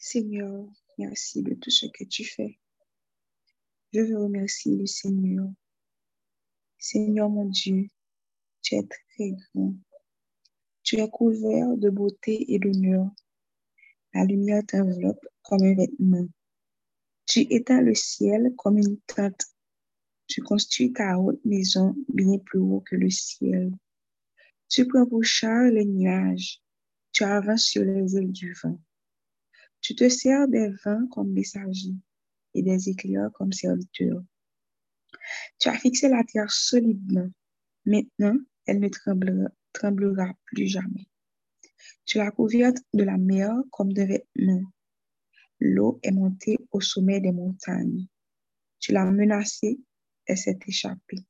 Seigneur, merci de tout ce que tu fais. Je veux remercier le Seigneur. Seigneur mon Dieu, tu es très grand. Tu es couvert de beauté et d'honneur. La lumière t'enveloppe comme un vêtement. Tu éteins le ciel comme une tente. Tu construis ta haute maison bien plus haut que le ciel. Tu prends pour char les nuages. Tu avances sur les ailes du vent. Tu te sers des vents comme messagers et des éclairs comme serviteurs. Tu as fixé la terre solidement. Maintenant, elle ne tremblera, tremblera plus jamais. Tu l'as couverte de la mer comme de vêtements. L'eau est montée au sommet des montagnes. Tu l'as menacée, elle s'est échappée.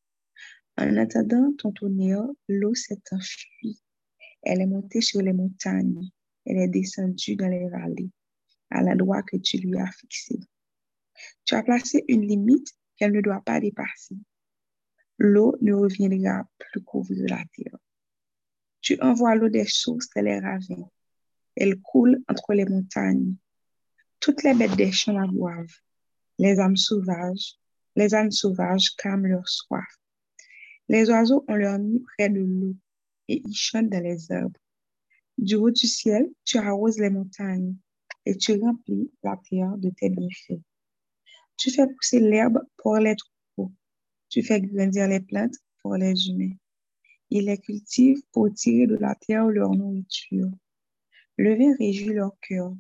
En attendant ton tonnerre, l'eau s'est enfuie. Elle est montée sur les montagnes. Elle est descendue dans les vallées, à l'endroit que tu lui as fixé. Tu as placé une limite qu'elle ne doit pas dépasser. L'eau ne reviendra plus couvrir la terre. Tu envoies l'eau des sources et les ravins. Elle coule entre les montagnes. Toutes les bêtes des champs la boivent. Les âmes sauvages, les ânes sauvages calment leur soif. Les oiseaux ont leur nid près de l'eau et ils chantent dans les arbres. Du haut du ciel, tu arroses les montagnes et tu remplis la terre de tes bienfaits. Tu fais pousser l'herbe pour les troupeaux. Tu fais grandir les plantes pour les humains. Il les cultive pour tirer de la terre leur nourriture. Le vin réjouit leur cœur.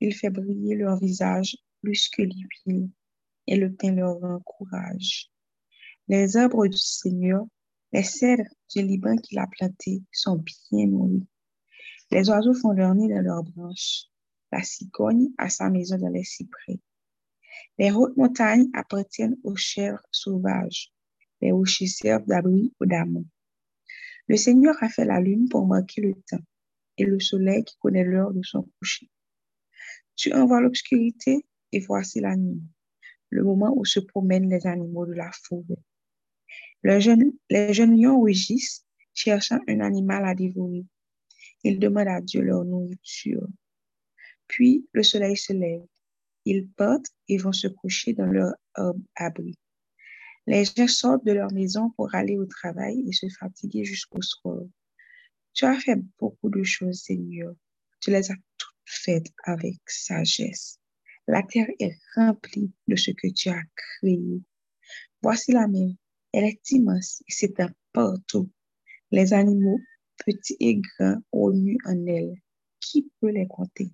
Il fait briller leur visage plus que l'huile et le pain leur rend courage. Les arbres du Seigneur, les cèdres du Liban qu'il a plantés sont bien nourris. Les oiseaux font leur nid dans leurs branches. La cigogne a sa maison dans les cyprès. Les hautes montagnes appartiennent aux chèvres sauvages. Les rochers servent d'abri aux dames. Le Seigneur a fait la lune pour marquer le temps et le soleil qui connaît l'heure de son coucher. Tu envoies l'obscurité et voici la nuit, le moment où se promènent les animaux de la forêt. Les jeunes, les jeunes lions rugissent, cherchant un animal à dévorer. Ils demandent à Dieu leur nourriture. Puis le soleil se lève. Ils partent et vont se coucher dans leur abri. Les gens sortent de leur maison pour aller au travail et se fatiguer jusqu'au soir. Tu as fait beaucoup de choses, Seigneur. Tu les as toutes faites avec sagesse. La terre est remplie de ce que tu as créé. Voici la mer. Elle est immense et s'étend partout. Les animaux, petits et grands, remuent en elle. Qui peut les compter?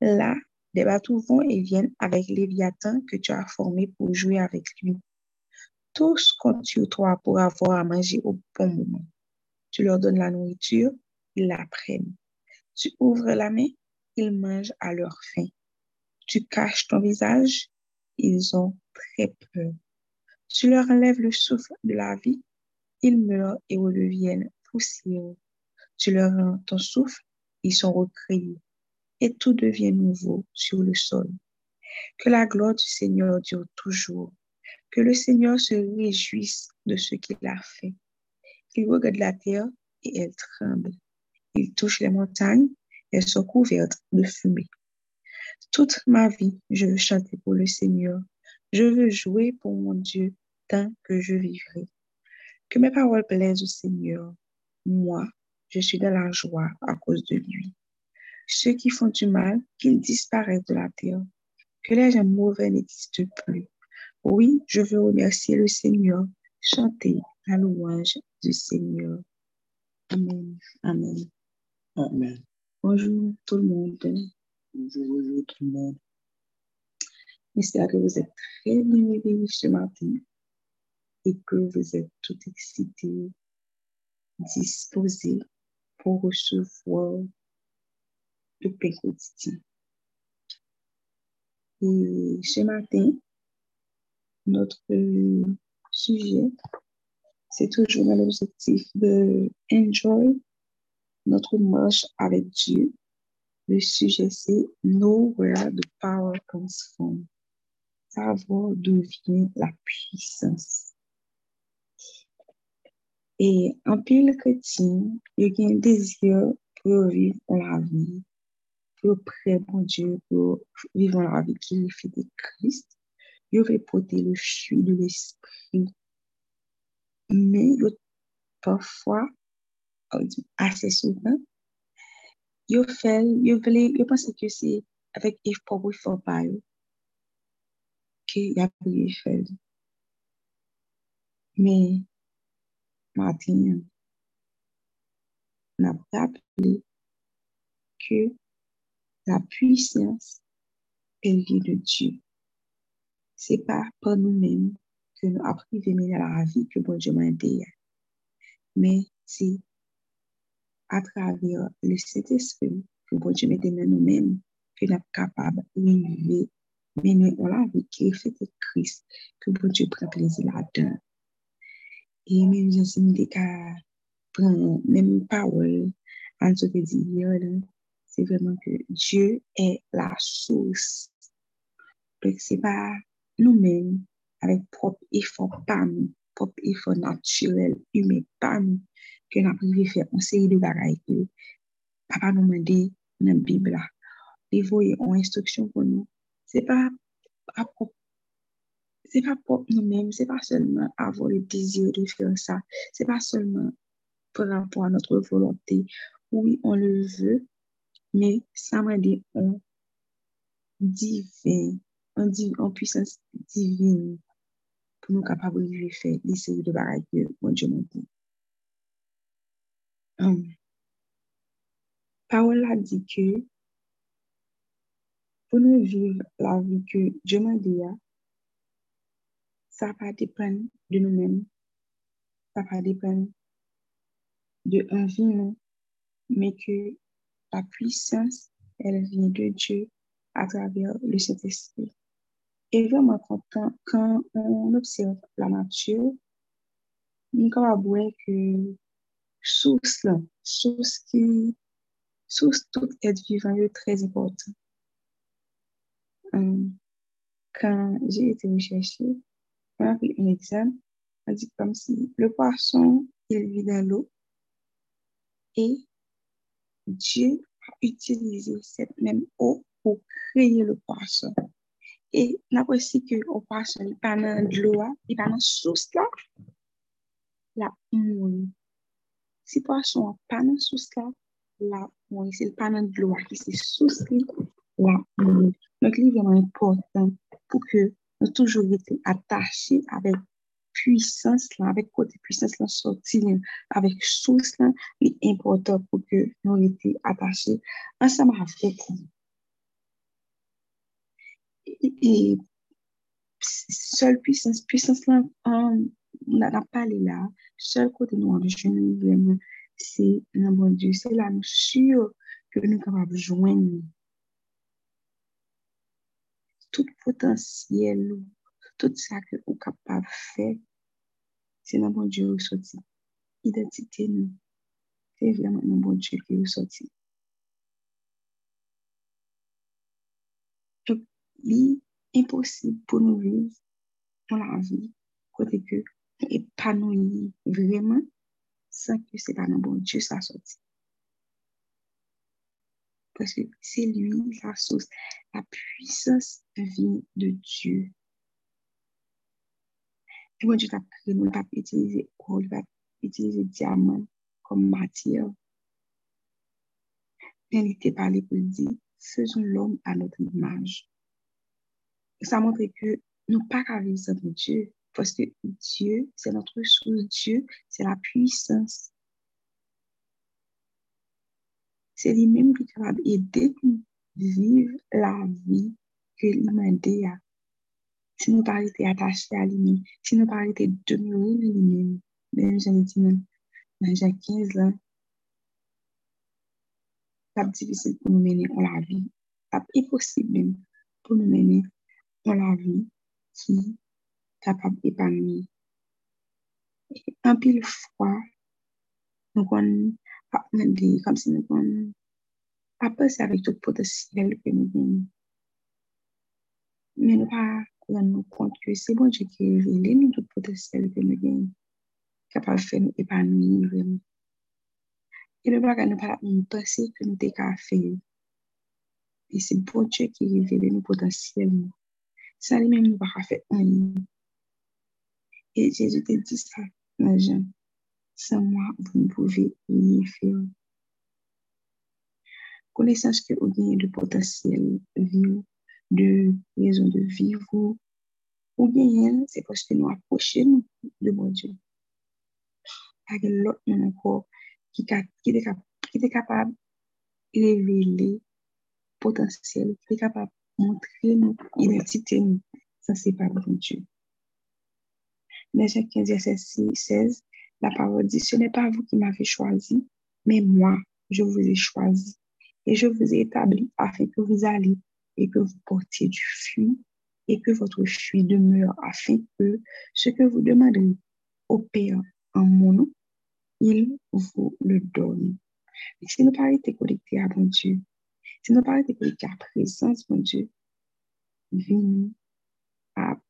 Là, des bateaux vont et viennent avec Léviathan que tu as formé pour jouer avec lui. Tous comptent sur toi pour avoir à manger au bon moment. Tu leur donnes la nourriture, ils la prennent. Tu ouvres la main, ils mangent à leur faim. Tu caches ton visage, ils ont très peur. Tu leur enlèves le souffle de la vie, ils meurent et redeviennent poussière. Tu leur rends ton souffle, ils sont recréés et tout devient nouveau sur le sol. Que la gloire du Seigneur dure toujours. Que le Seigneur se réjouisse de ce qu'il a fait. Il regarde la terre et elle tremble. Il touche les montagnes, elles sont couvertes de fumée. Toute ma vie, je veux chanter pour le Seigneur. Je veux jouer pour mon Dieu tant que je vivrai. Que mes paroles plaisent au Seigneur. Moi, je suis dans la joie à cause de lui. Ceux qui font du mal, qu'ils disparaissent de la terre. Que les gens mauvais n'existent plus. Oui, je veux remercier le Seigneur, chanter la louange du Seigneur. Amen. Amen. Amen. Bonjour tout le monde. Bonjour, bonjour tout le monde. J'espère que vous êtes très bien réveillés ce matin et que vous êtes tout excités, disposés pour recevoir pain quotidien. Et ce matin, notre sujet, c'est toujours l'objectif de enjoy notre marche avec Dieu. Le sujet, c'est Know where the power comes from. Savoir d'où vient la puissance. Et en pile chrétien, il y a un désir pour vivre la pour prêt, bon Dieu, pour vivre vie qui reflète Christ. Yo veut porter le fruit de l'esprit. Mais parfois, assez souvent, yo fait, yo voulait, yo pense que c'est avec effort ou effort pas que y a fait. Mais, Martin, n'a pas rappelé que la puissance, elle vient de Dieu. C'est pas par nous-mêmes que nous avons privé la vie que bon Dieu m'a aidé. Mais c'est à travers le Saint-Esprit que bon Dieu m'a dans nous-mêmes que nous sommes capables de vivre mener la vie qui reflète Christ, que bon Dieu prend plaisir là-dedans. Et même je me dis qu'à prendre même parole, ce que dit c'est vraiment que Dieu est la source. Donc, c'est pas nous-mêmes, avec propre effort pas nous, propre effort naturel, humain pas nous, que nous avons faire une série de bagailles que papa nous m'a dit dans la Bible. Les voyez en instruction pour nous. C'est pas propre c'est pas nous-mêmes, c'est pas seulement avoir le désir de faire ça, c'est pas seulement par rapport à notre volonté. Oui, on le veut, mais ça m'a dit en divin, en, puissance divine pour nous capables de faire des séries de bagages que mon Dieu m'a dit. Um, parole a dit que pour nous vivre la vie que Dieu m'a dit, ça va dépendre de nous-mêmes, ça va dépendre de un vie, mais que la puissance, elle vient de Dieu à travers le Saint-Esprit. Et vraiment, quand, quand on observe la nature, nous pouvons voir que source là, source qui, source toute être vivant est très important. Um, quand j'ai été recherchée, on a pris un exemple, on dit comme si le poisson, il vit dans l'eau et Dieu a utilisé cette même eau pour créer le poisson. Et n'a pas aussi que le poisson, il pas dans l'eau, il pas dans source là, la mouille. Si le poisson n'est pas dans source là, la mouille, c'est pas dans de l'eau, c'est source la mouille. Donc, il est vraiment important pour que nous toujours été attachés avec puissance là, avec côté puissance là sorti avec source là, est important pour que nous étions attachés ensemble avec vous. Et, et seule puissance, puissance là, on n'a pas là, seul côté nous en vraiment, c'est le bon Dieu, c'est là nous que nous sommes capables de joindre tout potentiel, tout ça que nous sommes capables de faire c'est dans bon Dieu ressorti. Identité, nous, c'est vraiment dans bon Dieu qui est ressorti. Donc, il est impossible pour nous vivre dans la vie, côté que épanoui vraiment, sans que c'est pas dans bon Dieu ça sorti. Parce que c'est lui la source, la puissance vient de Dieu. Et moi, Dieu t'a créé, nous t'a utilisé or, t'a utilisé diamant comme matière. Mais il était parlé pour dire, faisons l'homme à notre image. Ça montre que nous pas qu'à vivre sans Dieu, parce que Dieu, c'est notre source. Dieu, c'est la puissance. C'est lui-même qui est capable d'aider nous vivre la vie que l'humanité a si nous pas été attachés à lui-même, si nous pas été demeurés lui-même, même j'en ai dit dans j'ai 15 ans, c'est difficile pour nous mener en la vie. C'est impossible pour nous mener en la vie qui est capable d'épanouir. Un pile fois, nous avons comme si nous avons passer avec tout potentiel que nous avons. Mais nous pas rendre compte que c'est bon Dieu qui révélé nous tout capable de faire nous épanouir vraiment. Et le faire. Et c'est bon Dieu qui révèle nos potentiels. Ça lui-même nous pas faire un. Et Jésus te dit ça, la Jean. Sans moi, vous ne pouvez rien faire. Connaissance que vous avez de potentiel vivre, de raison de vivre, ou bien c'est parce que nous approchons de mon Dieu. Avec l'autre encore qui, qui, est, capable de révéler potentiel, qui est capable de montrer notre identité. Ça, c'est pas bon Dieu. Les Jean 15, verset 16, la parole dit, ce n'est pas vous qui m'avez choisi, mais moi, je vous ai choisi. Et je vous ai établi afin que vous alliez et que vous portiez du fruit et que votre fruit demeure afin que ce que vous demanderez au Père en mon nom, il vous le donne. Si nous pas été connectés à mon Dieu, si nous pas été connectés à présence mon Dieu, vini, ap,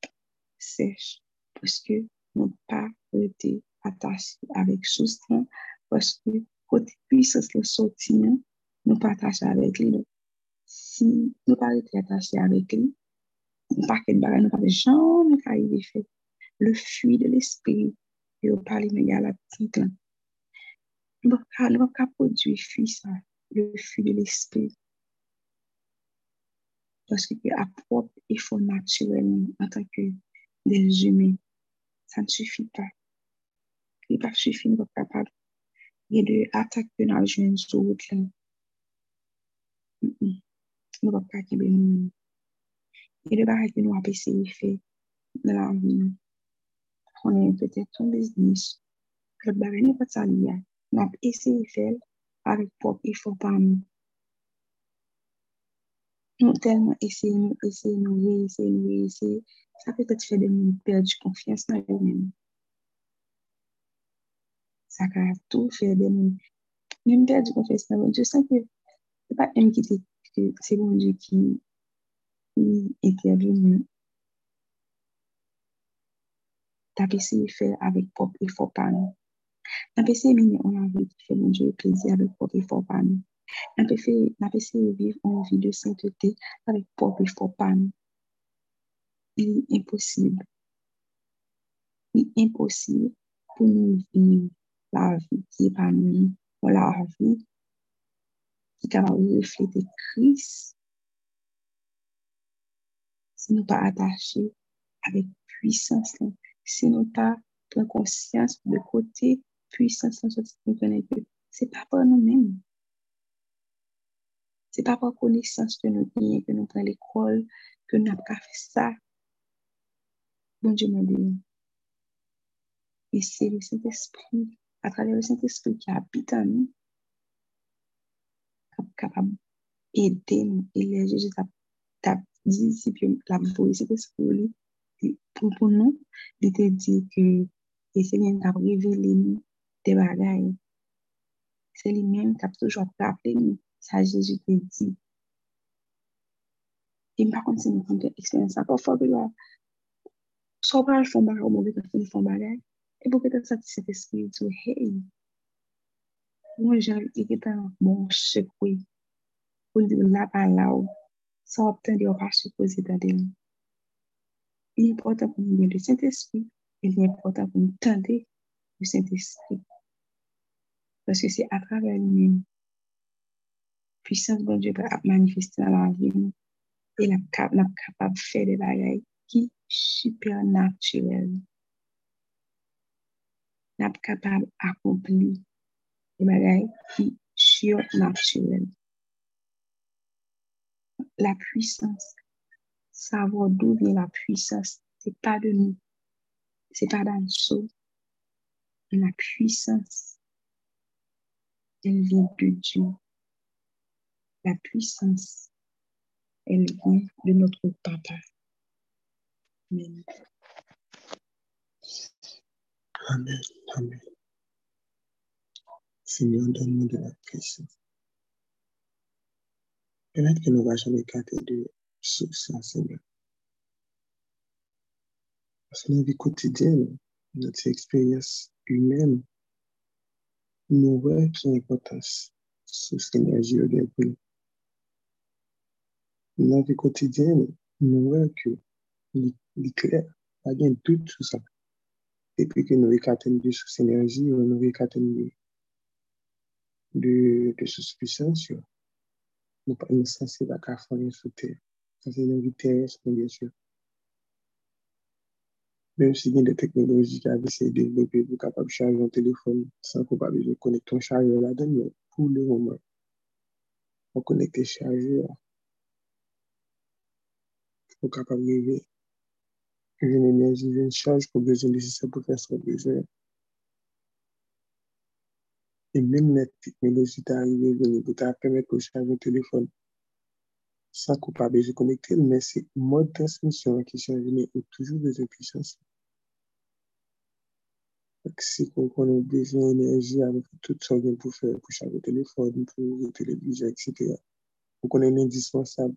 sèche, parce que nous pas été attachés avec soutien, parce que côté puissance le soutien, nous attachés avec lui. Si attachés avec lui, nous pas que nous pas jamais fait le fruit de l'esprit, et au parler, mais il y a la petite nous ne pouvons pas produire ça, le fruit de l'esprit. Parce que à propre effort naturel ne suffit pas. Il ne suffit, nous ne sommes pas capables de route là. Nous ne pouvons pas quitter nous. Et le barrage que nous avons essayé de faire dans la vie, on est peut-être un business. Le barrage n'est pas ça lié. Nap eseye fel avik pop ifo pa mi. Nou telman eseye nou, eseye nou, nou, eseye. Sa petet fè de moun perdi konfians nan yo men. Sa ka tou de moun. Moun perdi konfians nan yo. Je san ke se pa em ki se moun di ki ete avè moun. Tap eseye fel avik pop ifo pa mi. N'a pas essayé de on a envie de faire mon Dieu plaisir avec propre effort pas nous. Pas essayé de vivre une vie de sainteté avec propre effort pas nous. Il est impossible. Il est impossible pour nous vivre la vie qui est pas nous, la vie qui capable de refléter Christ si nous pas attachés avec puissance, si nous pas prendre conscience de côté puissance nous que c'est pas pour nous-mêmes. C'est pas par connaissance que nous gagnons, que nous prenons l'école, que nous n'avons pas fait ça. Bon Dieu m'a dit. Et c'est le Saint-Esprit, à travers le Saint-Esprit qui habite en nous, ap kapab ede nou, ele jeje tap, tap di si pi la boye se te skou li. Pou pou nou, li te di ke ese li an ap revele nou te bagay. Se li men kap toujwa ap aple nou, sa jeje te di. E mpa kon se nou kon te eksperyansa pa fwa belwa. Sopal fwa bagay ou mwobe kon se nou fwa bagay, e pou kete sa ti se te skou li tou, hey, de bon secoué, pour dire là, par là, ça obtenir pas supposé d'aller. Il est important pour nous le Saint-Esprit, il est important pour nous tendre le Saint-Esprit. Parce que c'est à travers lui-même, puissance de Dieu va manifester dans la vie. Et la capable de faire des bagailles qui supernaturelles. N'a capable d'accomplir des bagailles qui surnaturelles. La puissance, savoir d'où vient la puissance, c'est pas de nous, c'est pas d'un saut. La puissance, elle vient de Dieu. La puissance, elle vient de notre Papa. Amen. Amen. Amen. Seigneur, donne-nous de la puissance. Peut-être que nous ne va jamais garder de source, Seigneur. Parce que la vie quotidienne, notre expérience humaine, nous voyons son importance sous cette énergie début. dans la vie quotidienne, nous voyons que l'éclair, pas de doute sur ça. Depuis que nous avons de sous énergie, nous avons de, de, de censés faire sous terre. Ça, c'est une vie terrestre, bien sûr. Même si il y a des technologies qui ont essayé de développer pour capable de charger un téléphone sans qu'on pas besoin de connecter un chargeur là-dedans, mais pour le moment, on connecte le chargeur pour capable de une énergie, une charge pour besoin nécessaire pour faire son besoin. Et même la technologie d'arriver pour permettre de charger un téléphone sans qu'on pas de connecter, mais c'est mode transmission qui change, mais toujours besoin de puissance. Si on a besoin d'énergie avec tout ça pour faire, pour charger le téléphone, pour la télévision, etc. On est indispensable.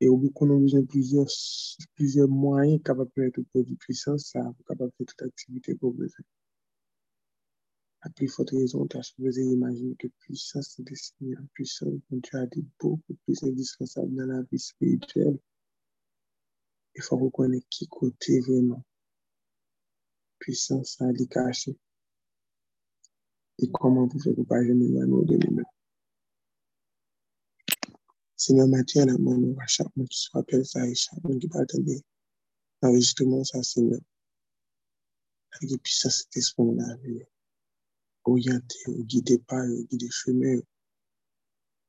Et au bout qu'on a besoin de plusieurs, plusieurs moyens capables de mettre produit puissance, ça, pour capable de faire toute activité qu'on besoin. À plus forte raison, tu as supposé imaginer que puissance est destinée puissance, quand tu as dit beaucoup plus indispensable dans la vie spirituelle. Il faut reconnaître qui côté vraiment puissance à lui cacher. Et comment vous faites pour pas jamais de lui-même. Seigneur Mathieu, la main à chaque monde qui se rappelle ça et chaque monde qui va attendre l'enregistrement, ça, Seigneur. Avec puissance d'esprit, on a vu. Orienté, guidé par, guidé chemin.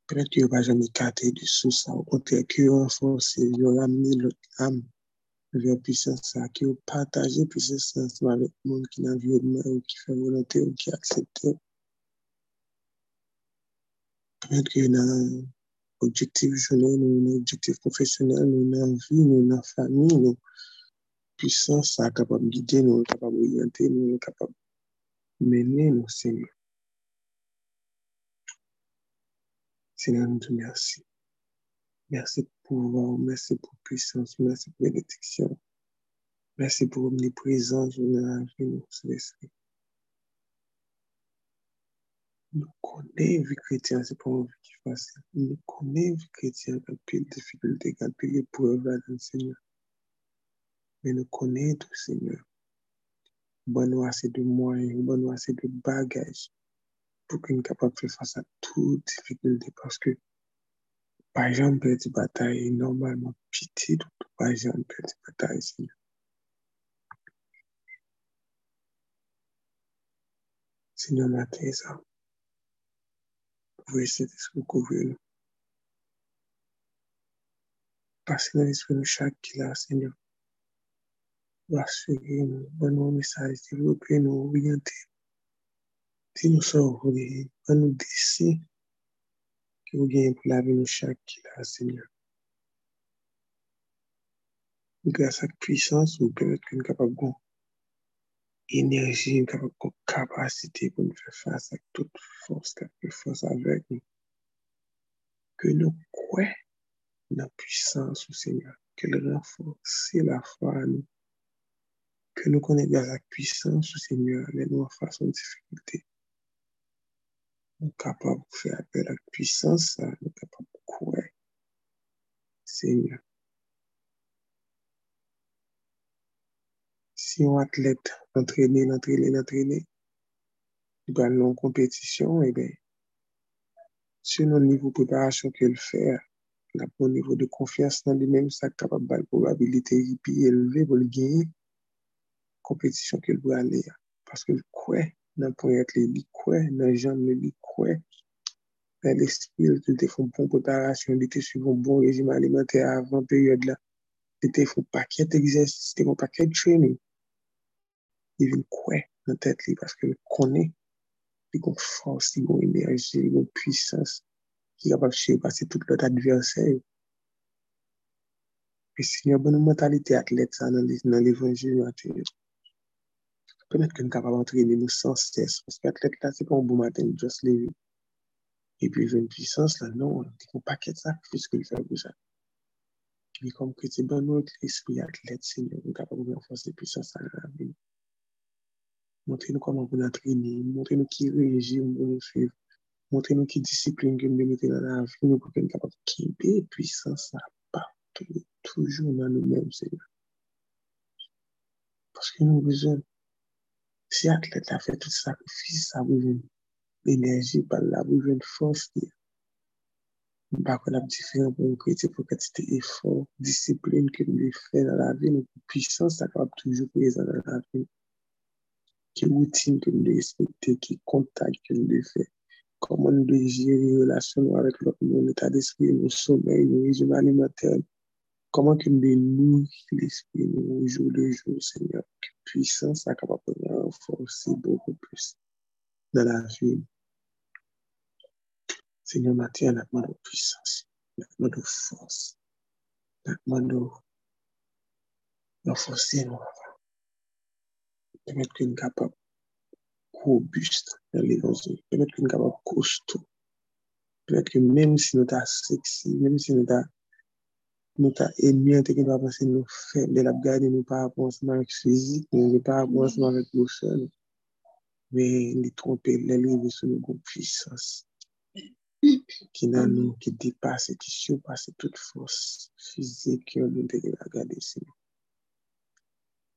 Peut-être qu'il va jamais écarter de sous ça. Au contraire, qu'il renforcer, il va ramener l'autre âme vers puissance ça, qui ont partagé puissance avec le monde qui n'a l'environnement ou qui fait volonté ou qui accepte. Peut-être qu'il y a un objectif journal, un objectif professionnel, une vie, une famille, une puissance capable de guider, capable d'orienter, nous capable nos Seigneur. Seigneur, nous te remercions. Merci pour pouvoir, merci pour puissance, merci pour bénédiction. Merci pour omniprésence la vie de l'esprit. Nous connaissons vie chrétienne, c'est pas une vie qui est facile. Nous connaissons vie chrétienne, il y a pile de difficultés, il y a pile le Seigneur. Mais nous connaissons Seigneur. Bonne assez de moyens, bonne assez de bagages pour qu'on soit capable de faire face à toutes difficultés parce que par exemple, perdre bataille normalement pitié, par exemple, perdre bataille, Seigneur. Seigneur, matin, ça. Vous cet esprit couvrir nous. Passez dans l'esprit de chaque qui là, Seigneur. Rassurer nous, bon message, développer nous, orienter. Si nous sommes voulez, nous décider que vous gagnez pour la vie de chaque là, Seigneur. Grâce à la puissance, vous permettez que nous capable de énergie, une capacité pour nous faire face à toute force, toute force avec nous. Que nous croyons la puissance Seigneur, qu'elle renforce la foi à nous. Que nous connaissons la puissance Seigneur, les nous en face de difficulté nous capables de faire appel à la puissance, nous sommes capables de courir. Seigneur. Si un athlète entraîné, entraîné, entraîné, il va en compétition, eh bien, selon le niveau de préparation qu'il fait, le bon niveau de confiance dans lui-même, ça capable de probabilité élevée pour le gagner kompetisyon ke l pou ale ya. Paske l kwe nan proyek li, li kwe nan jan li, li kwe nan l'espil, li te foun bon potarasyon, li te suivon bon rejim alimenter avan peryode la, li te foun paket egzersis, li te foun paket training. Li vin kwe nan tet li, paske l konen, li kon fos, li kon enerji, li kon pwisans, ki kapap chepase tout lot adversèl. Pe si yon bon mentalite atlet sa nan l'Evangil mater. Pemet ke nou kapab antrene nou san stres. Paske atlet la, se kon bou maten, jous levi. E pi ven pwisans la, nou, di kon paket sa, fiske li fè bouja. Li kom kre te ban nou, l'esprit atlet, se nou kapab ou renfonse pwisans sa nan avi. Montre nou koman pou nan trene, montre nou ki rejim pou nou suiv, montre nou ki disipline gen nou mette nan avi, nou pou ken kapab kibe pwisans sa partou, toujou nan nou men, se nou. Paske nou bezon si l'athlète a fait tout sacrifice, ça a besoin d'énergie, par là, besoin de force. Par contre, la différence pour nous chrétien, pour quantité effort, discipline que nous faisons dans la vie, notre puissance, ça capable toujours présent dans la vie. Qui routine que nous respecter, qui contact que nous faisons comment nous devons gérer les relations avec l'autre, mon état d'esprit, nos sommeils, nos régimes alimentaires, Koman ke mbe nou l'esprit nou, jou de jou, Seigneur, ki pwisan sa kapapon ya renforsi beaucoup plus nan la vi. Seigneur, mati an akman do pwisans, akman do fos, akman do renforsi nou avan. Pemet ki m kapap kou bust nan le donzou, pemet ki m kapap kous tou, pemet ki menm si nou ta seksi, menm si nou ta nous sommes ennemis, nous pas penser nous faibles, de la ensemble avec physique, nous pas ensemble avec nos soeurs, mais les tromper, les livrer sur nos puissance qui dans nous, qui dépasse, qui surpasse toute force physique que nous devons regarder.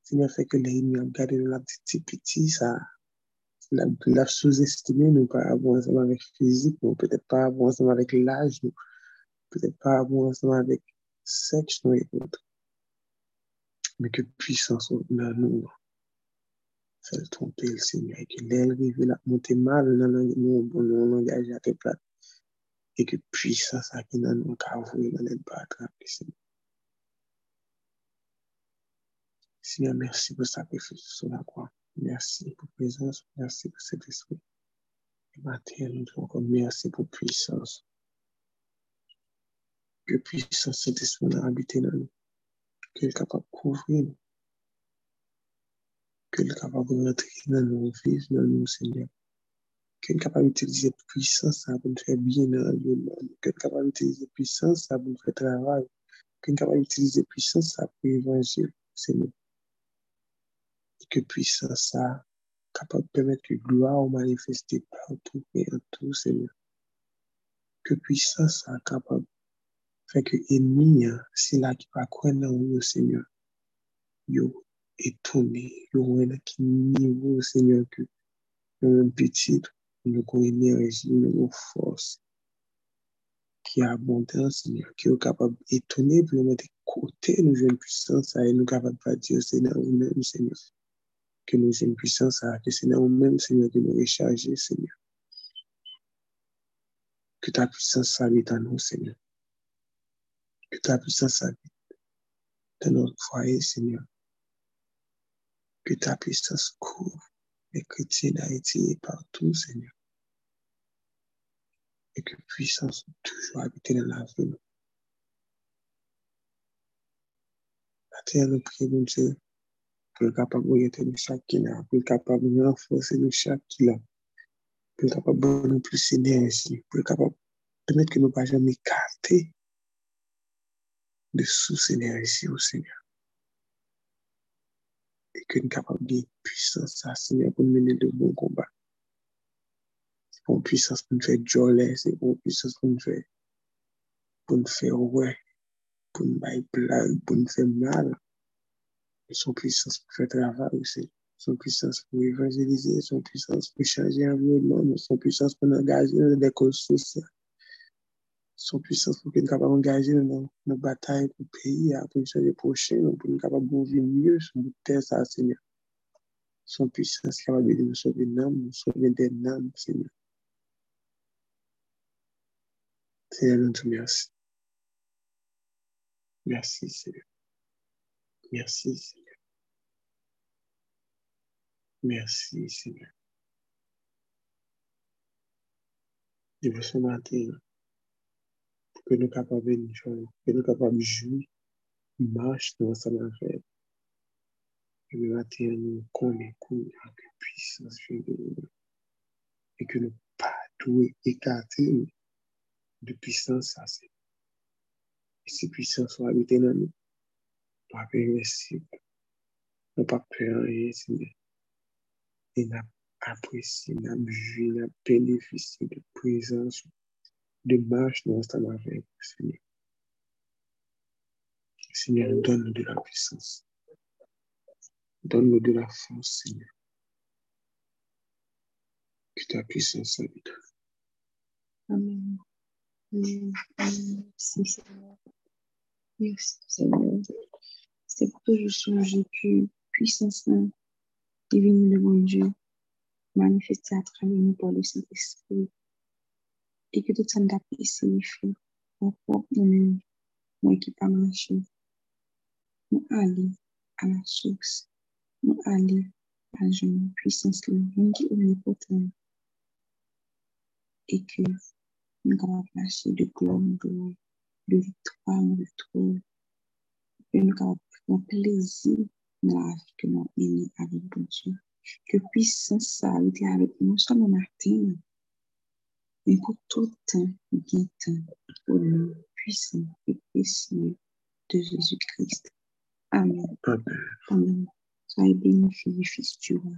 Seigneur, fait que les ennemis ont gardé la ça, la, avec physique, nous peut-être pas avoir ensemble avec l'âge, nous peut-être pas avoir ensemble avec sexe, nous et autres. Mais que puissance dans nous, ça le tromper le Seigneur, et que l'aile arrive la monter mal dans nous langage à tes plates, et que puissance à qui nous, car vous, dans les pas Seigneur. Seigneur, merci pour sacrifice sur la croix. Merci pour présence, merci pour cet esprit. Et maintenant, nous devons merci pour puissance. Que puissance cet esprit a habité dans nous. Qu'il est capable de couvrir. Qu'il est capable de rentrer dans nos vies, dans nous, Seigneur. Qu'il est capable d'utiliser puissance pour nous faire bien dans le monde. Qu'il est capable puissance pour nous faire travail. Qu'il est capable d'utiliser puissance pour l'évangile, Seigneur que puissance ça capable de permettre que gloire ou manifester partout et en tout, Seigneur. Que puissance ça capable faire que ennemi, hein, c'est là qui va croire dans vous, Seigneur. Yo étonné, yo à quel niveau, Seigneur, que nous petit, nous avons énergie, nous avons force qui est abondante, Seigneur, qui est capable d'étonner pour nous mettre côté, nous une puissance et nous capable de dire, Seigneur, nous-mêmes, Seigneur que nous ayons puissance que c'est nous-mêmes, Seigneur, de nous recharger, Seigneur. Que ta puissance habite en nous, Seigneur. Que ta puissance habite dans notre foyer, Seigneur. Que ta puissance couvre les chrétiens d'Haïti et partout, Seigneur. Et que puissance toujours habiter dans la vie. La terre, nous prions, mon Dieu, pour être capable de chaque qui pour être capable de renforcer nous chaque qui là, pour être capable de donner plus d'énergie, pour être capable de permettre que nous ne pas jamais écarter de sou Seigneur ici au Seigneur. Et que nous capables de puissance à Seigneur pour mener de bons combats. C'est pour une puissance pour nous faire joler, c'est pour une puissance pour nous faire, pour nous faire ouais, pour nous faire blague, pour nous faire mal. Et son puissance pour faire travail aussi. Son puissance pour évangéliser, son puissance pour changer l'environnement, son puissance pour engager dans des causes sociales. Son puissance pour être capable d'engager dans nos batailles pour le pays, pour changer prochain, pour être capable de vivre mieux sur notre terre, Seigneur. Son puissance capable de nous sauver l'âme, nous sauver des âmes, Seigneur. Seigneur, nous te remercions. Merci, Seigneur. Merci, Seigneur. Merci, Seigneur. Je pour que nous capables de jouer, que nous capables de jouer, marche dans sa navette. Que le matin, nous connaissons avec puissance nous. Et que nous pas tout écarter de puissance à Et si puissance soit habitée dans nous, pas invincible. Nous pas peur rien, Seigneur. Et n'a apprécier, n'a vu, n'a bénéficié de présence, de marche dans ensemble avec Seigneur. Seigneur, donne-nous de la puissance. Donne-nous de la force, Seigneur. Que ta puissance habite. Amen. Amen. Merci, Seigneur. Merci, Seigneur. C'est pour que je songe que puissance divine de mon Dieu, manifestée à travers nous par le Saint-Esprit. Et que tout ça pas essayé de faire. Mon propre nous moi qui pas marché. Nous aller à la source. Nous aller à la puissance là, nous qui est omnipotent. Et que nous avons marcher de gloire en gloire, de victoire en victoire. Et nous avons plaisir dans la vie que nous avons avec bon Dieu. Que puissance ça a été avec nous, non seulement matin, mais pour tout le temps, bien temps, au nom puissant et précieux de Jésus-Christ. Amen. Amen. Amen. Soyez bénis, filles et fils du roi.